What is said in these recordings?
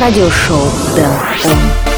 радиошоу Дэн Он.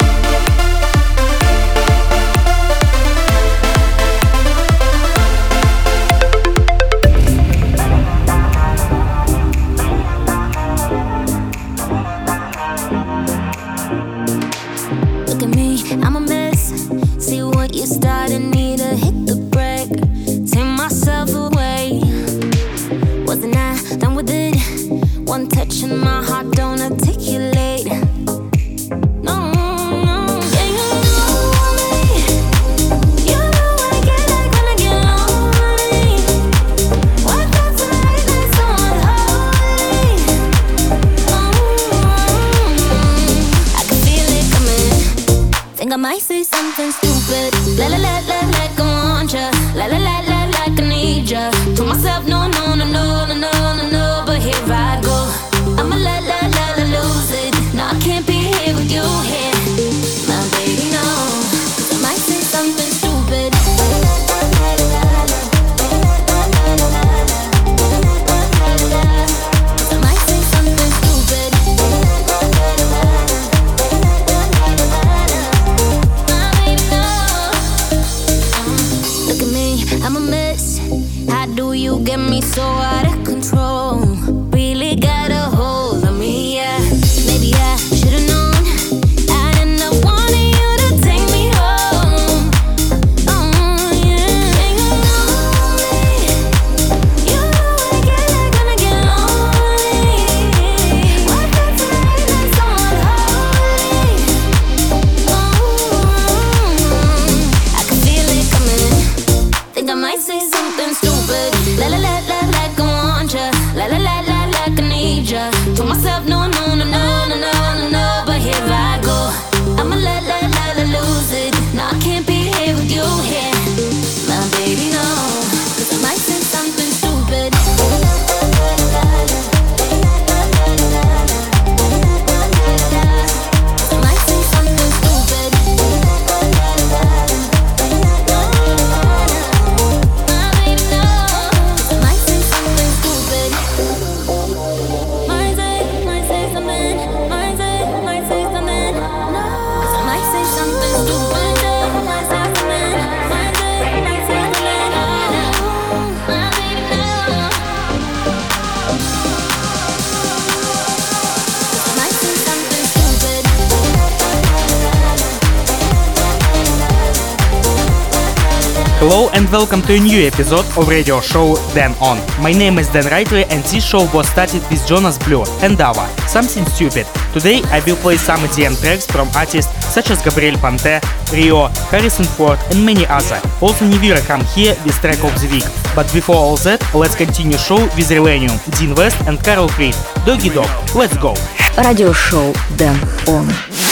Welcome to a new episode of radio show Dan On. My name is Dan Rightway and this show was started with Jonas Blue and Dava, Something Stupid. Today I will play some EDM tracks from artists such as Gabry Ponte, Rio, Harris & Ford and many other. Also Nivira come here with track of the week. But before all that, let's continue show with Relenium, Dean West and Carol Creed. Doggy Dog, let's go! Radio show Dan On.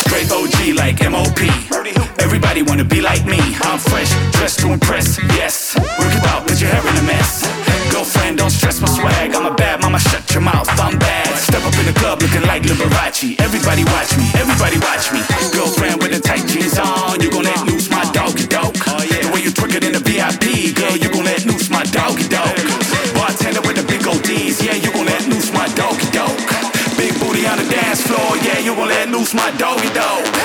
Great OG like MOP. Everybody wanna be like me. I'm fresh, dressed to impress. Yes, work it out, cause your hair in a mess. Girlfriend, don't stress my swag. I'm a bad mama, shut your mouth. I'm bad. Step up in the club looking like Liberace. Everybody watch me, everybody watch me. Girlfriend with the tight jeans on, you gon' let loose my doggy dog. The way you twerk it in the VIP, girl, you gon' let loose my doggy dog. Bartender with the big ODs, yeah, you gon' let loose my doggy dog. Big booty on the dance floor, yeah, you gon' let loose my doggy dog.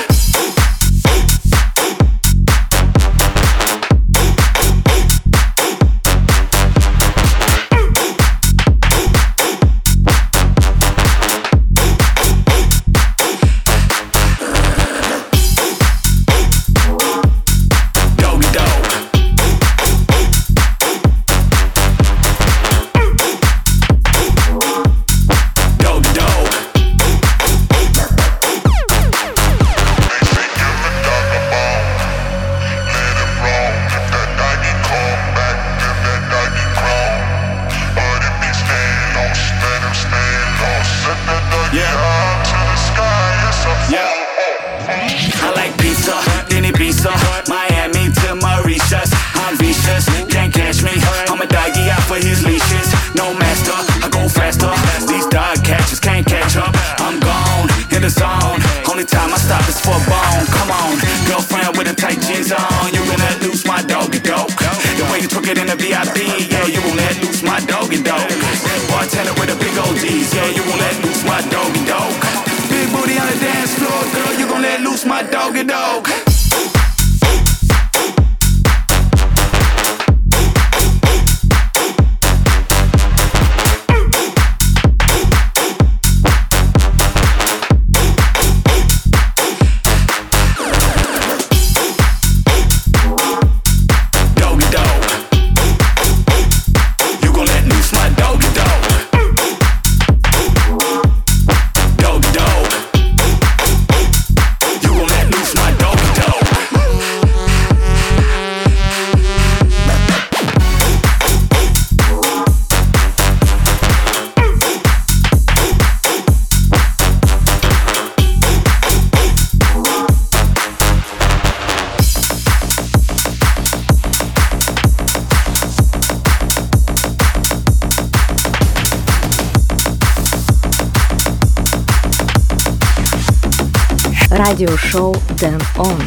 radio show Dan On.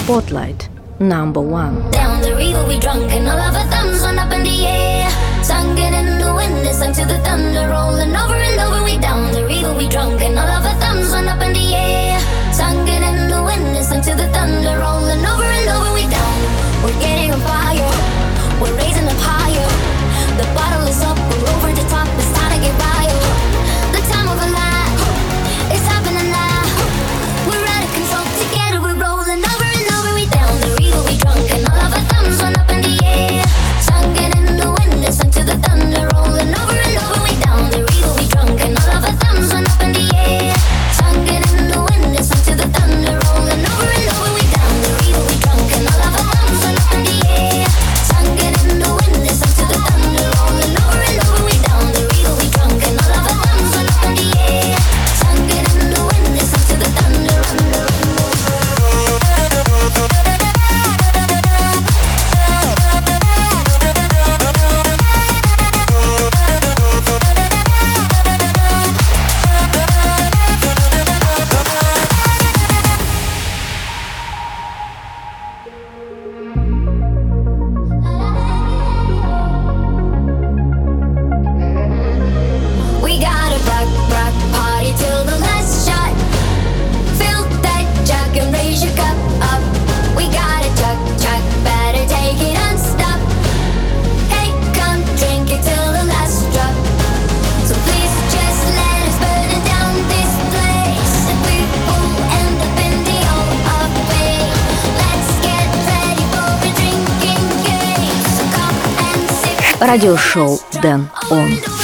Spotlight number one. Down the river we drunk and all of our thumbs went up in the air. Singing in the wind to the thunder rolling over and over. We down the river we drunk and all of our thumbs went up in the air. Singing in the wind to the thunder rolling over and over. We down. We're getting on fire. We're raising up higher. The bottle is up. We're over the top. радиошоу «Дэн Он».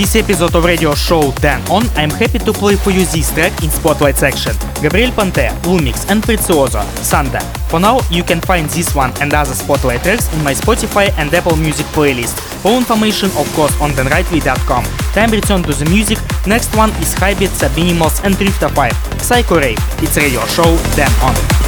This episode of radio show Dan On, I'm happy to play for you this track in Spotlight section. Gabry Ponte, Lumix and Prezioso, Sanda. For now, you can find this one and other Spotlight tracks in my Spotify and Apple Music playlist. All information, of course, on danrightway.com. Time return to the music. Next one is Hybrid, Subminimals and Drifter 5, Psycho Rave. It's radio show Dan On.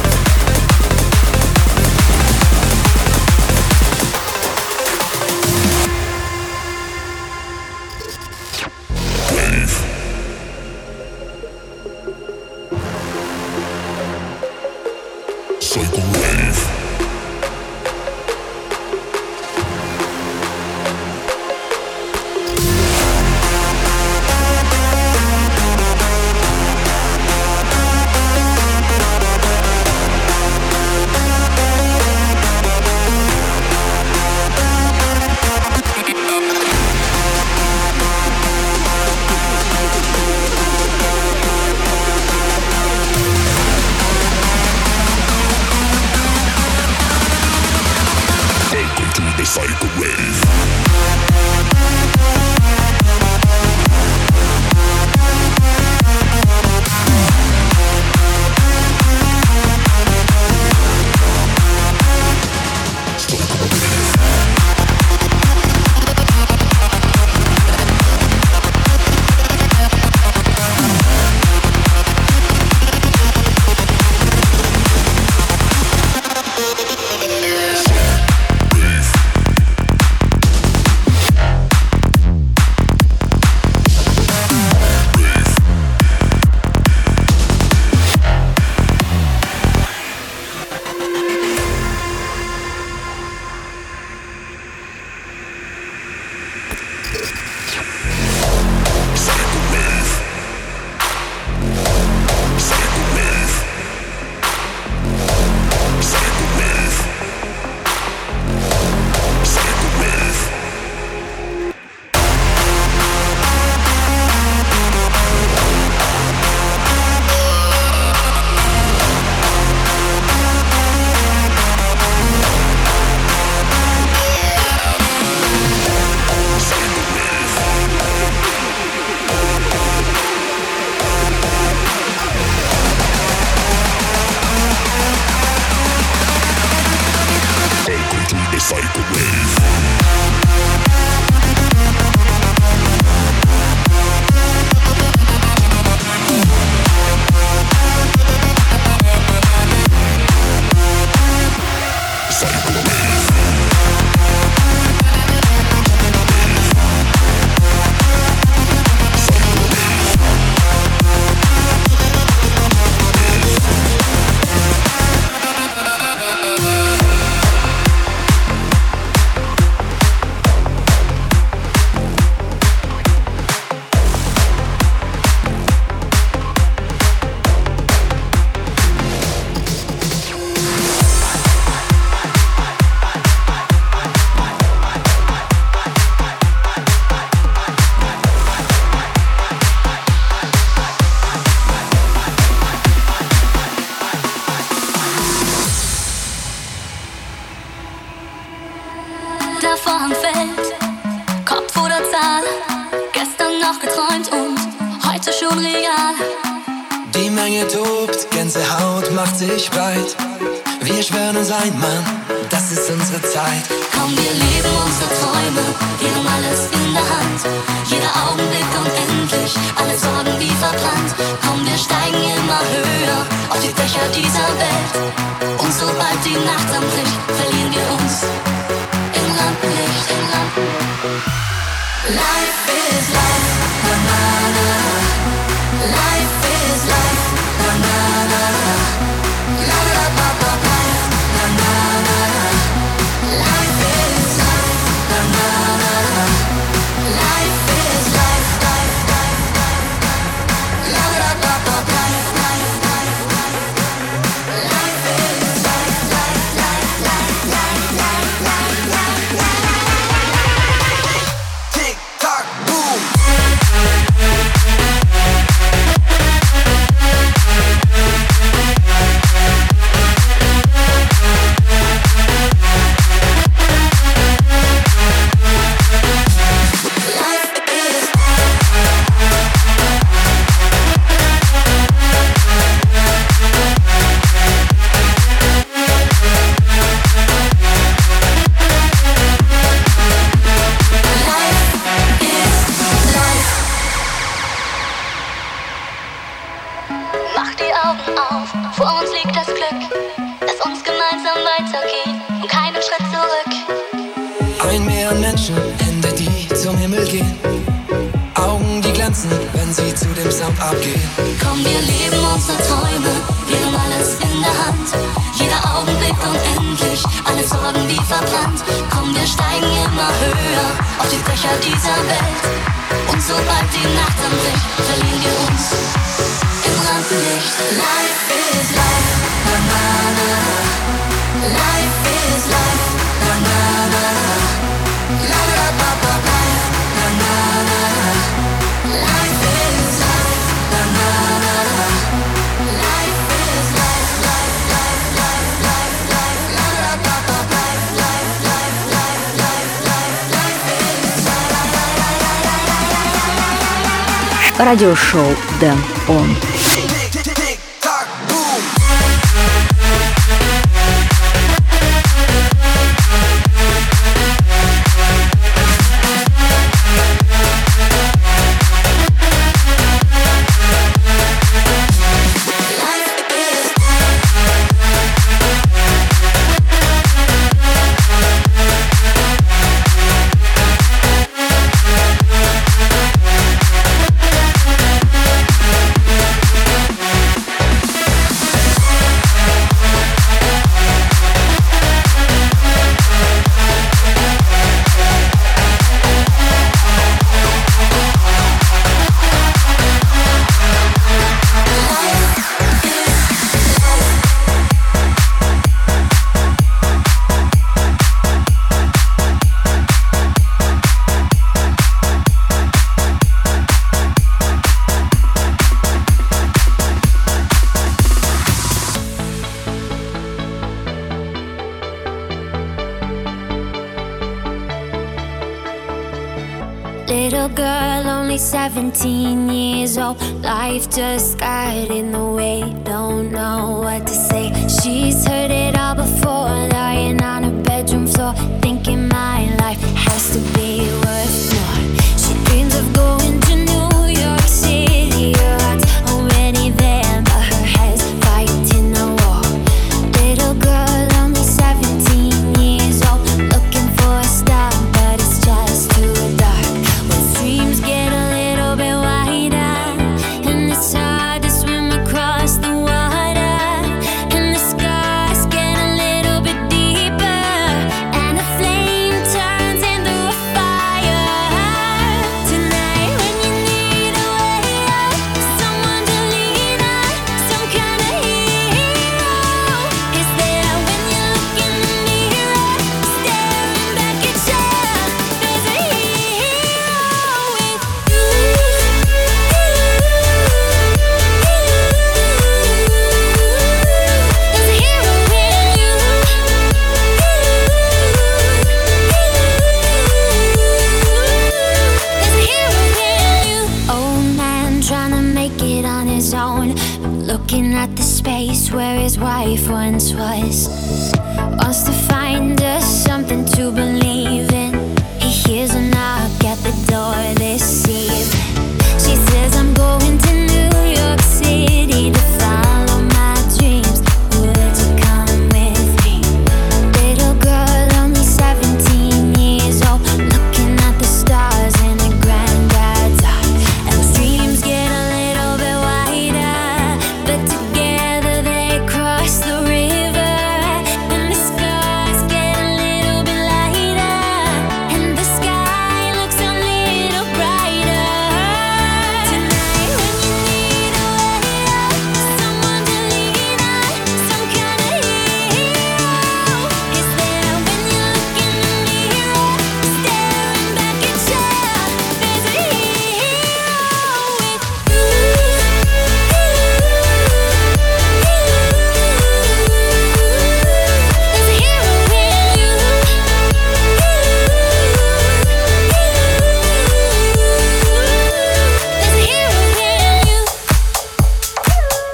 fight the way. Радиошоу Дэн Он.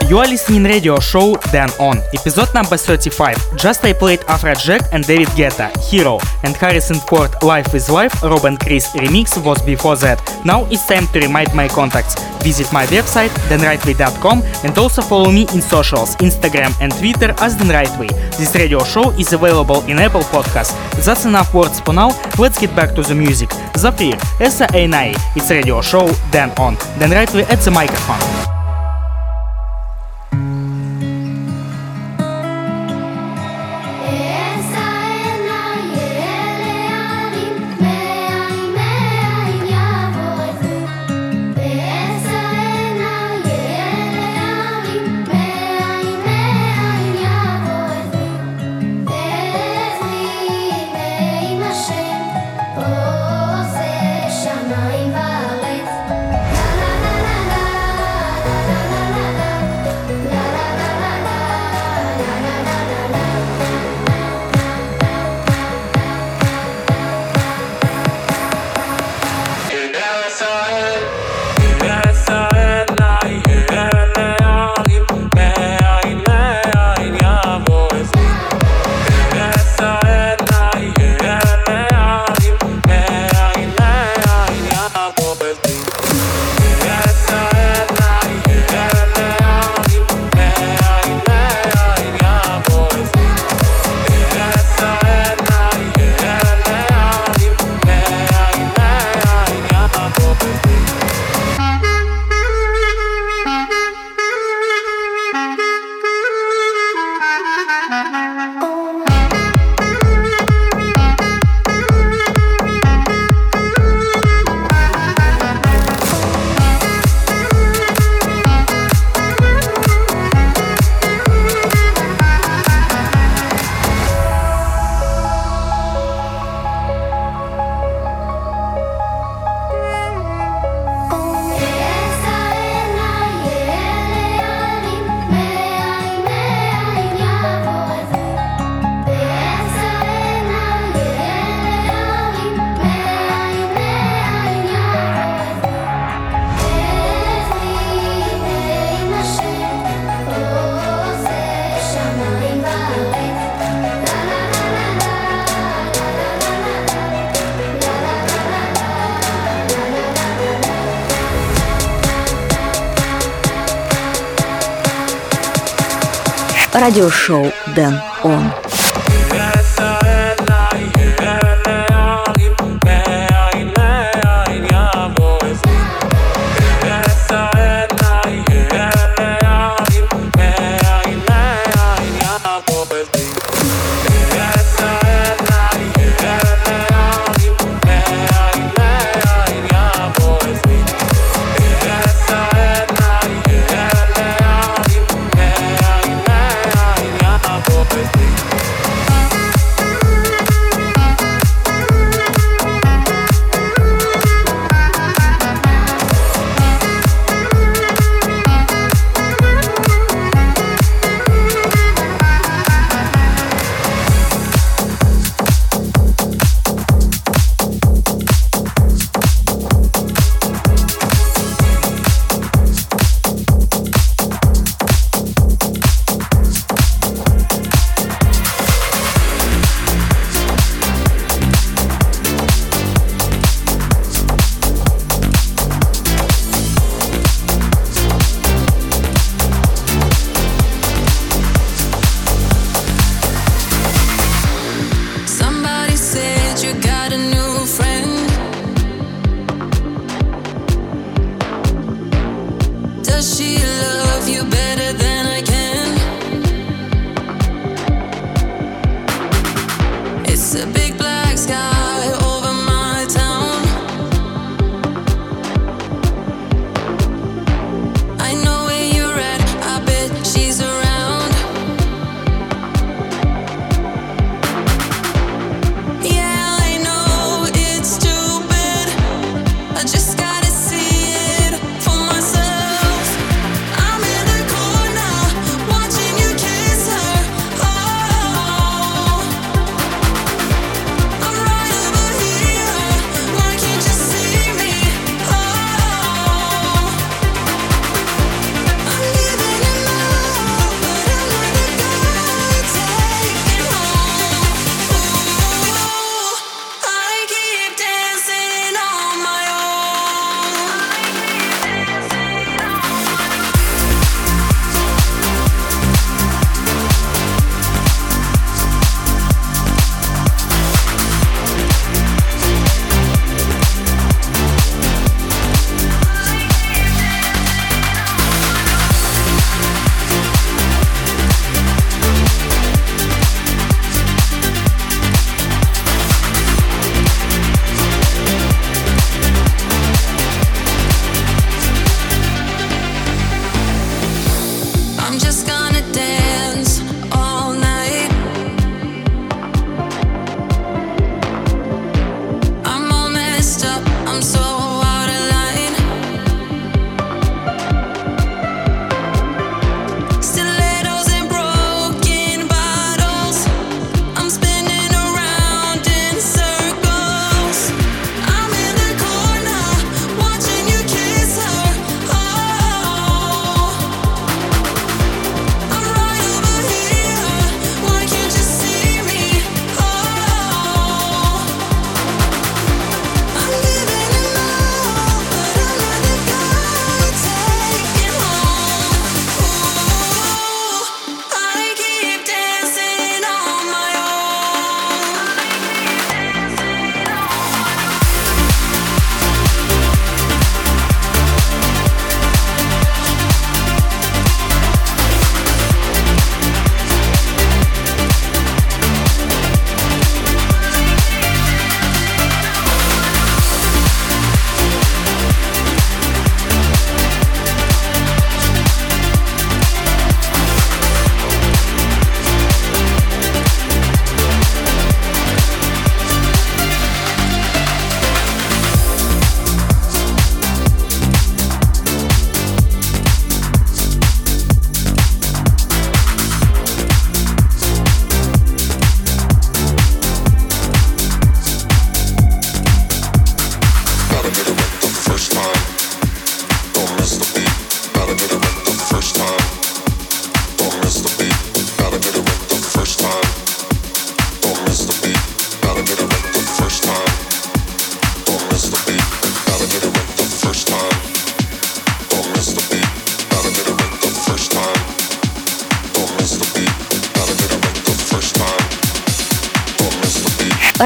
You are listening radio show Dan On, episode number 35. Just I played Afrojack and David Guetta, Hero, and Harris & Ford Life is Life, Rob and Chris remix was before that. Now it's time to remind my contacts. Visit my website danrightway.com and also follow me in socials, Instagram and Twitter as Dan Rightway. This radio show is available in Apple Podcasts. That's enough words for now. Let's get back to the music. Zafir, Esa Einai. It's radio show Dan On. Dan Rightway at the microphone. Радиошоу Дэн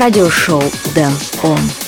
радиошоу Дэн Он.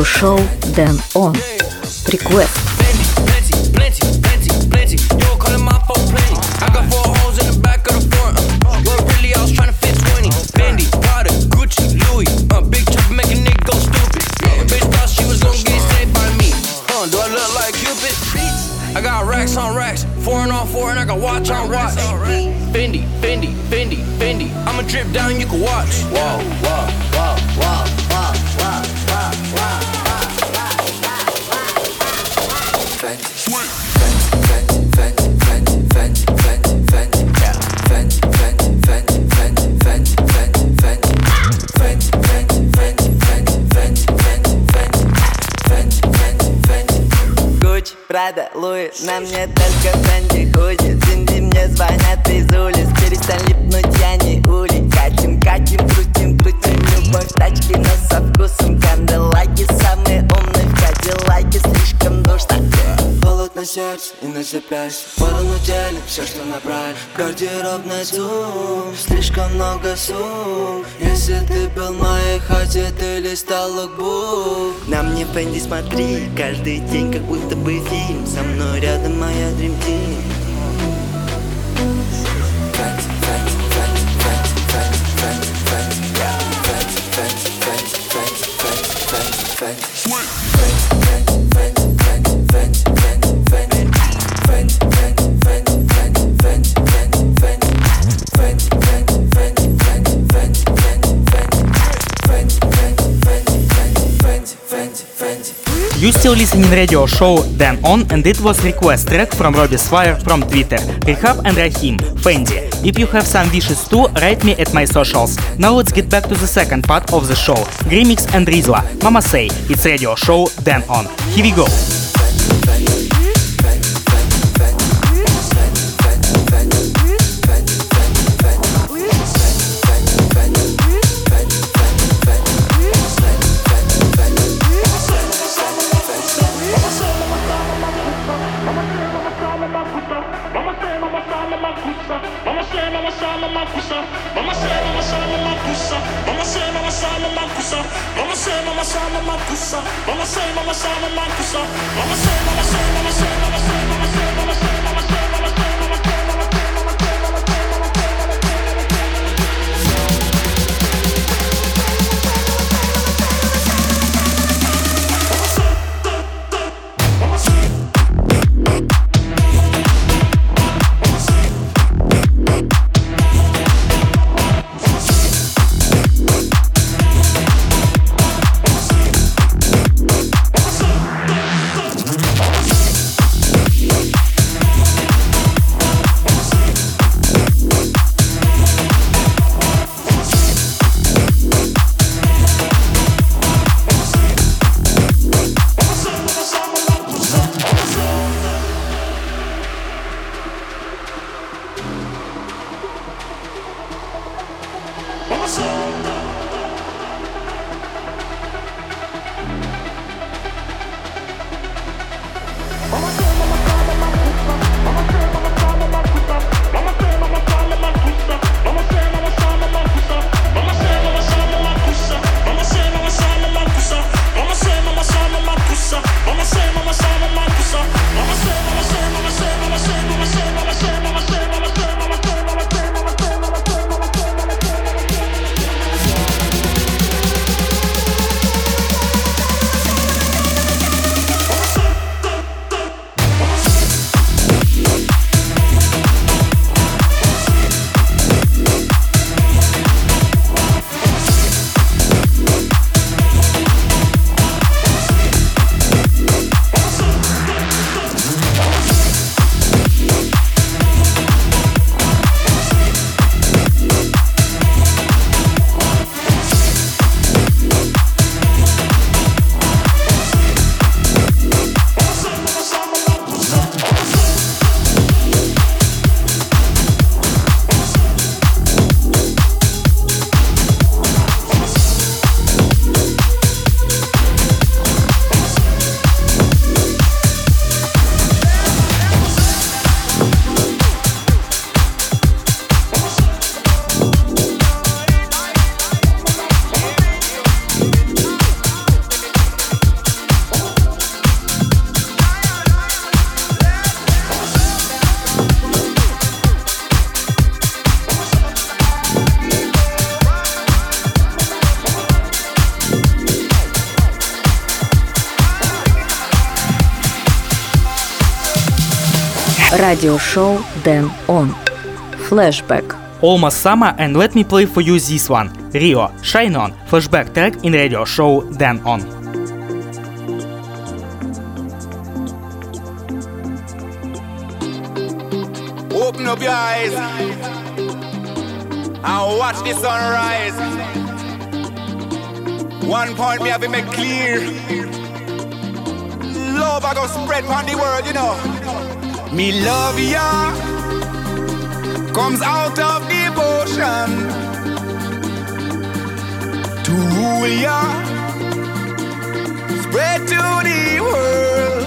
Радиошоу Дэн Он. Request. На мне только Фэнди Худи Синди мне звонят из улиц. Перестань липнуть, я не ули Катим, катим, крутим, крутим Любовь. Тачки, но со вкусом Канделаки, самые умные в Кадиллаке. Слишком душно. Холодно на сердце и на запястье. Сторону делим все, что набрали. Гардеробный зум, слишком много сумм Если ты был моей хате, ты листал лукбук Нам не Фэнди, смотри, каждый день как будто бы фильм. Со мной рядом моя Dream You still listening radio show Dan On and it was request track from Robbie Swire from Twitter, Rehab and Rahim, Fendi. If you have some wishes too, write me at my socials. Now let's get back to the second part of the show. Grimix and Rizla, Mama Say, it's radio show Dan On. Here we go. радиошоу Дэн Он. Флэшбэк. Almost summer and let me play for you this one. Rio, Shine On, flashback track in radio show Dan On. Open up your eyes and watch the sunrise. One point me have been make clear. Love I go spread on the world, you know. Me love ya comes out of devotion to rule ya, spread to the world.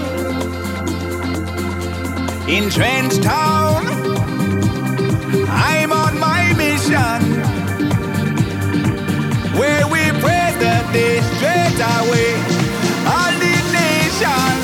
In Trench Town, I'm on my mission where we pray the day straight away. All the nations.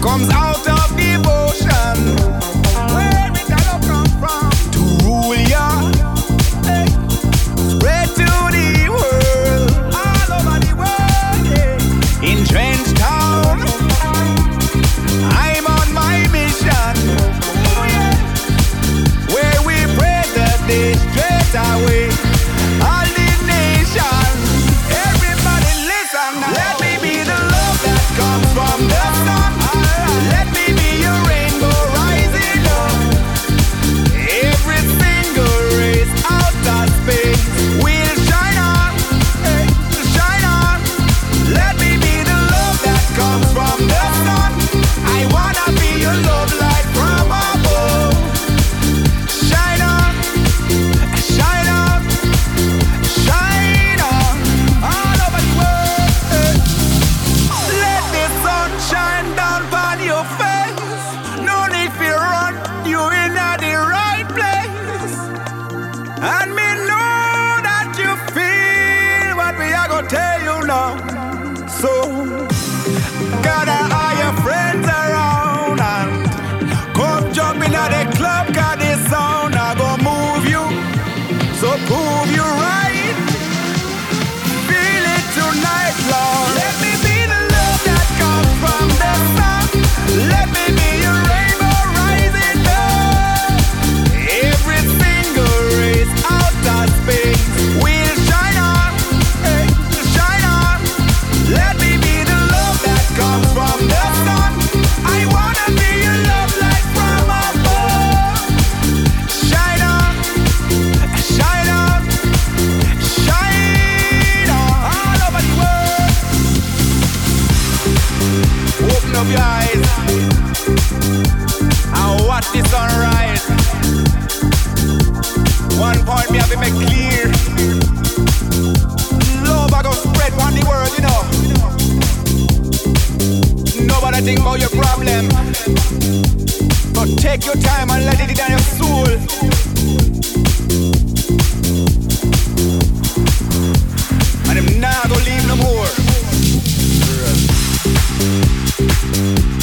comes out. up your eyes and watch the sunrise. One point me have to make clear. Love I go spread on the world, you know. Nobody think about your problem. But take your time and let it down your soul. And I'm not gonna leave no more. Thank you.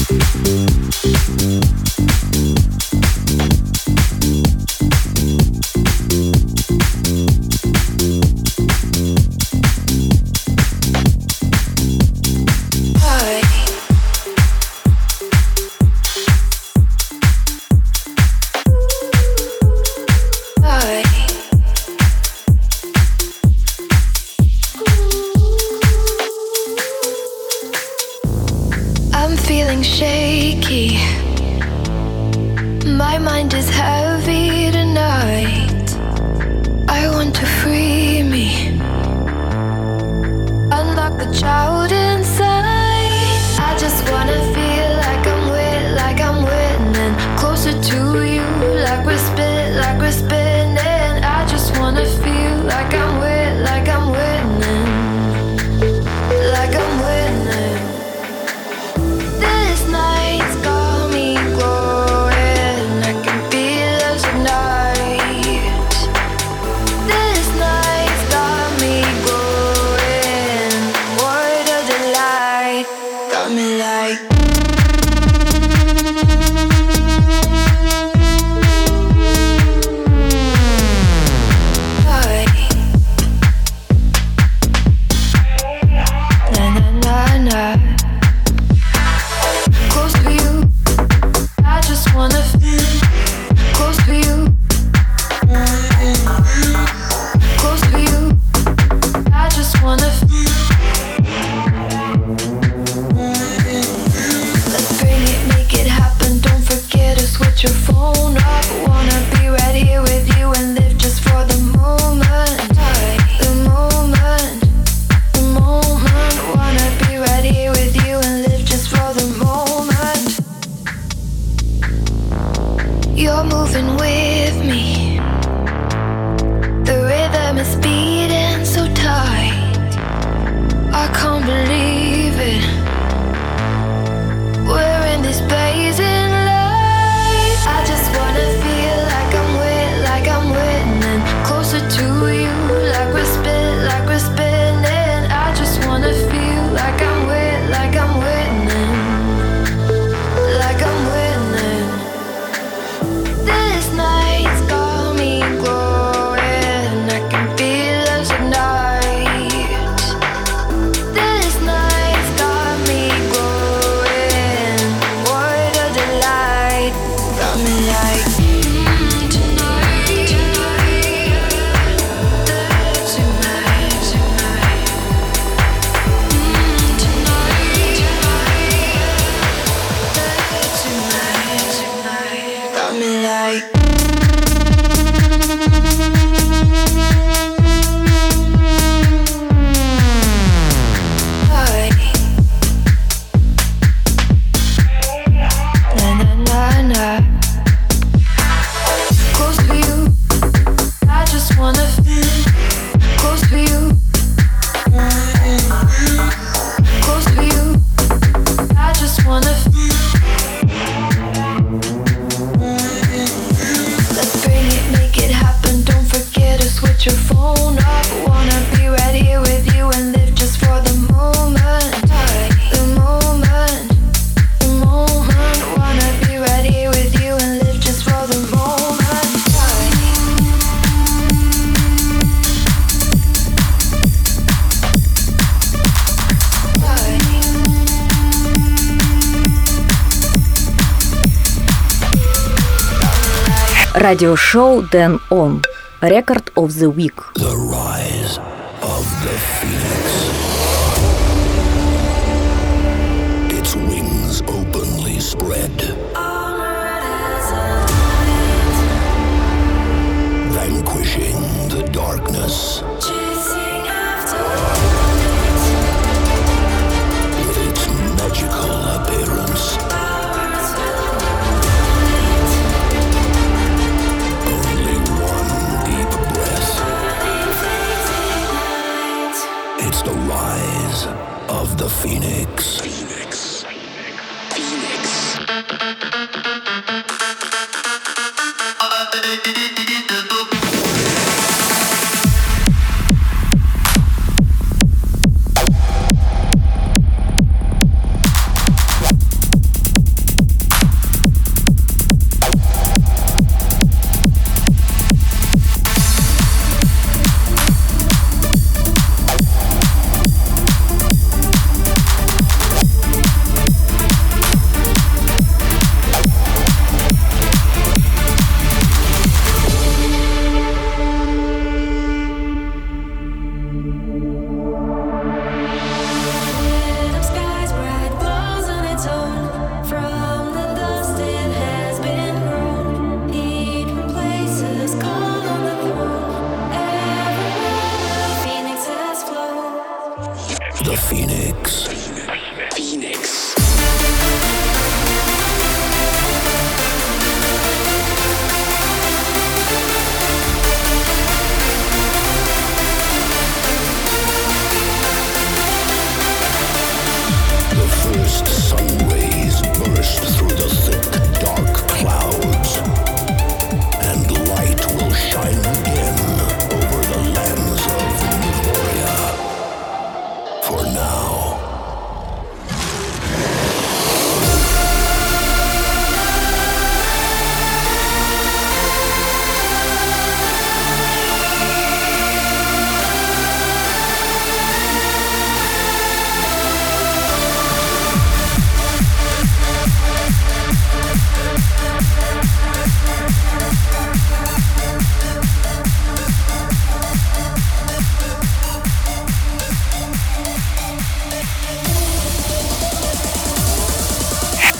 Radio Show Dan Он. Record of the Week. The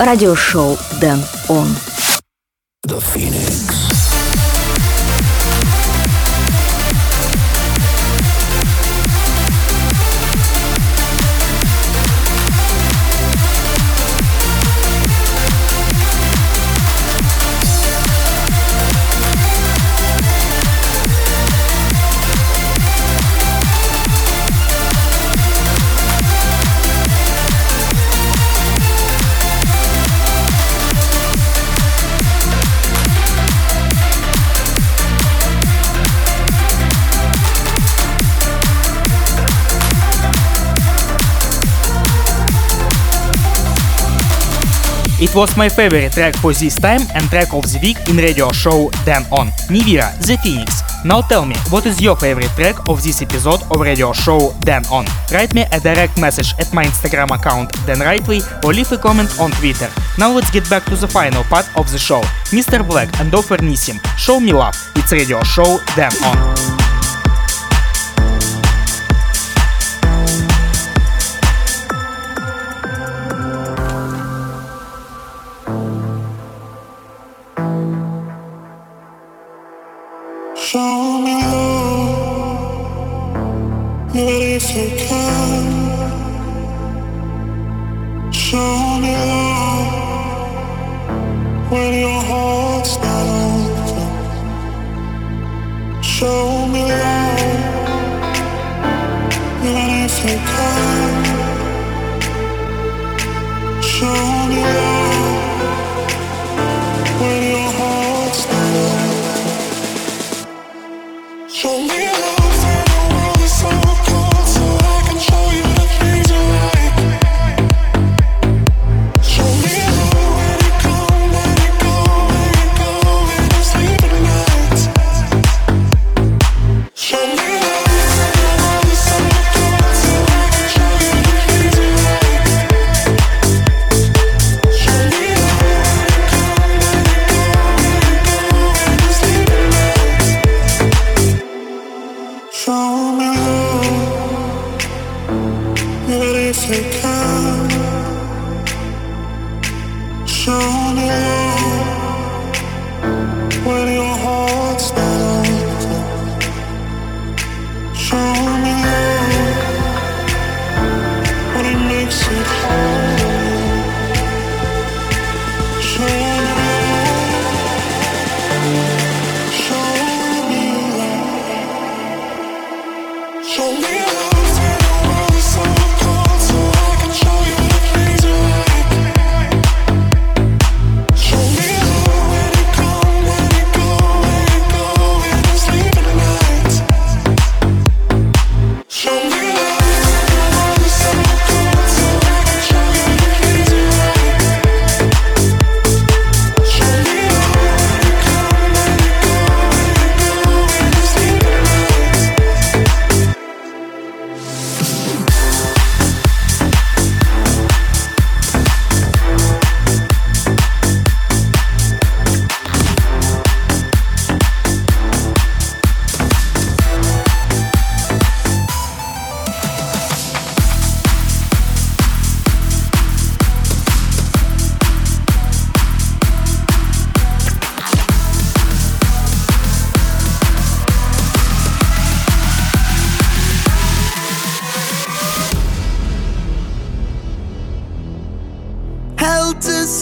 радиошоу «Дэн Он». was my favorite track for this time and track of the week in radio show Dan On. Nivira, The Phoenix. Now tell me, what is your favorite track of this episode of radio show Dan On? Write me a direct message at my Instagram account Dan Rightway or leave a comment on Twitter. Now let's get back to the final part of the show. Mr. Black and Offer Nissim, Show Me Love. It's radio show Dan On.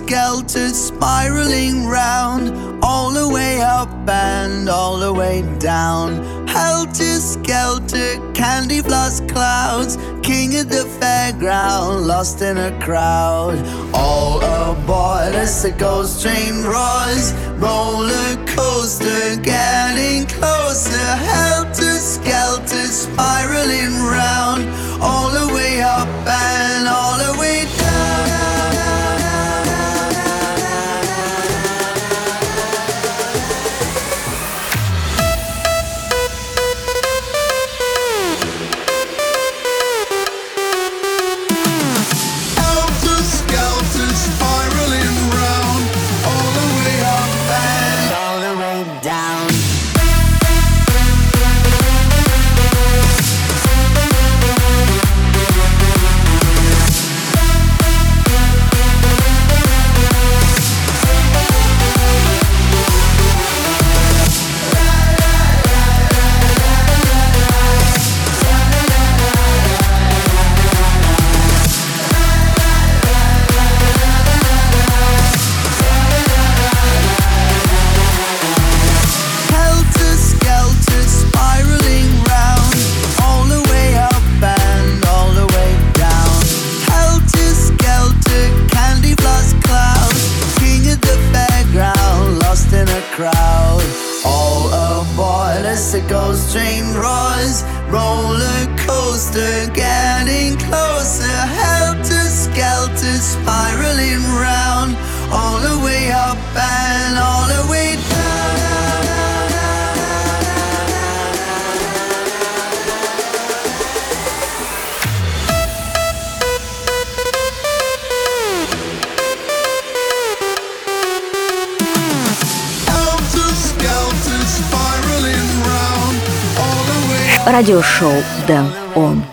helter spiraling round, all the way up and all the way down. Helter skelter, candy floss clouds, king of the fairground, lost in a crowd. All aboard as the ghost train roars, roller coaster getting closer. Helter skelter, spiraling round, all the way up and all the way радиошоу «Дэн Он».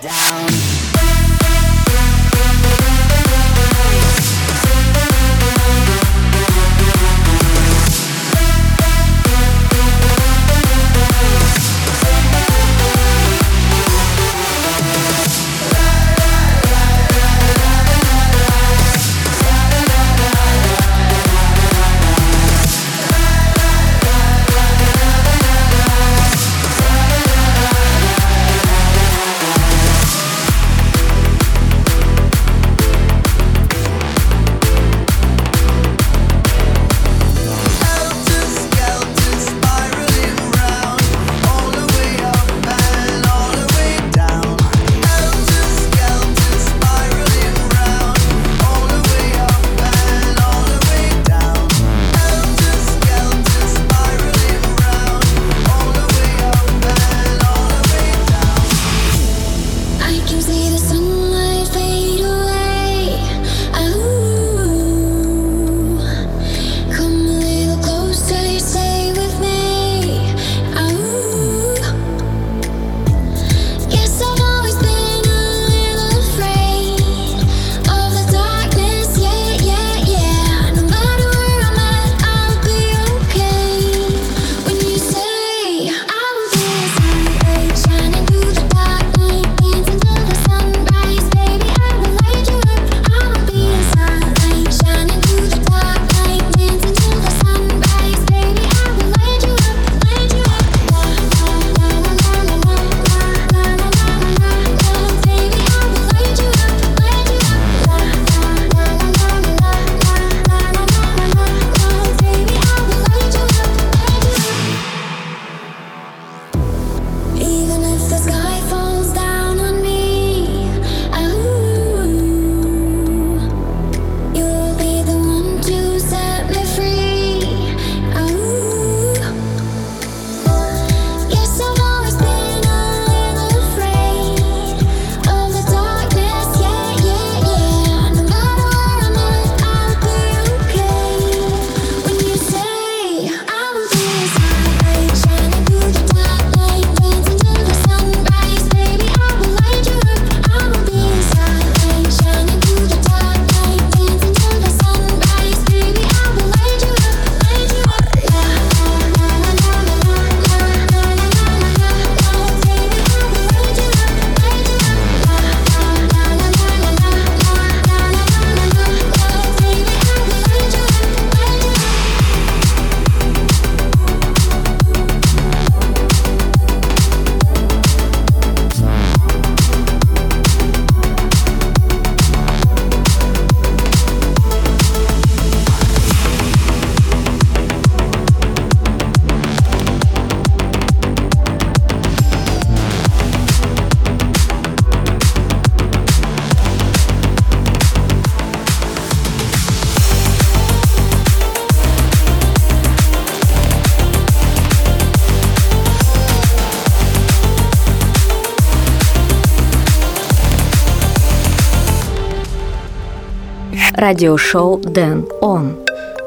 Radio show Dan On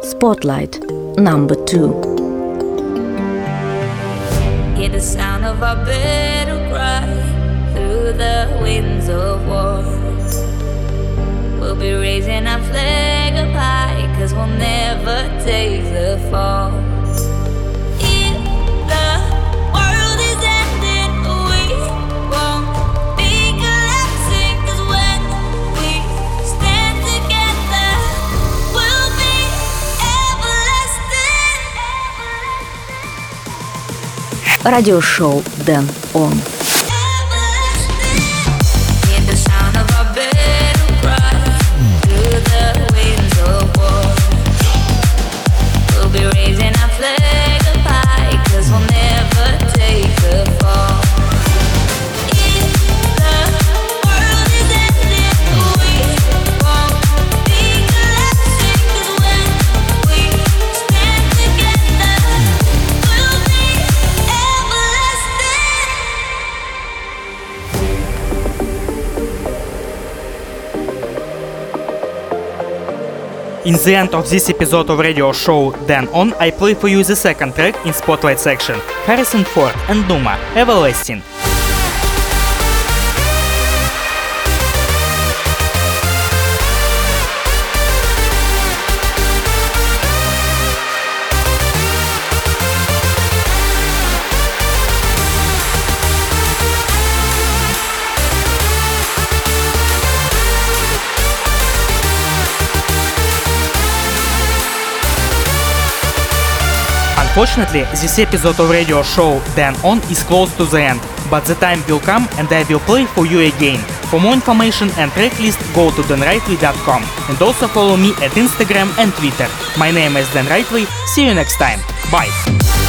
Spotlight number two. Hear the sound of cry through the winds of war. We'll be raising flag high, cause we'll never take the fall. радиошоу «Дэн Он». End of this episode of radio show Dan On, I play for you the second track in Spotlight section Harris & Ford and Numa, Everlasting. Unfortunately, this episode of radio show Dan On is close to the end, but the time will come and I will play for you again. For more information and tracklist, go to danrightway.com and also follow me at Instagram and Twitter. My name is Dan Rightway. See you next time. Bye.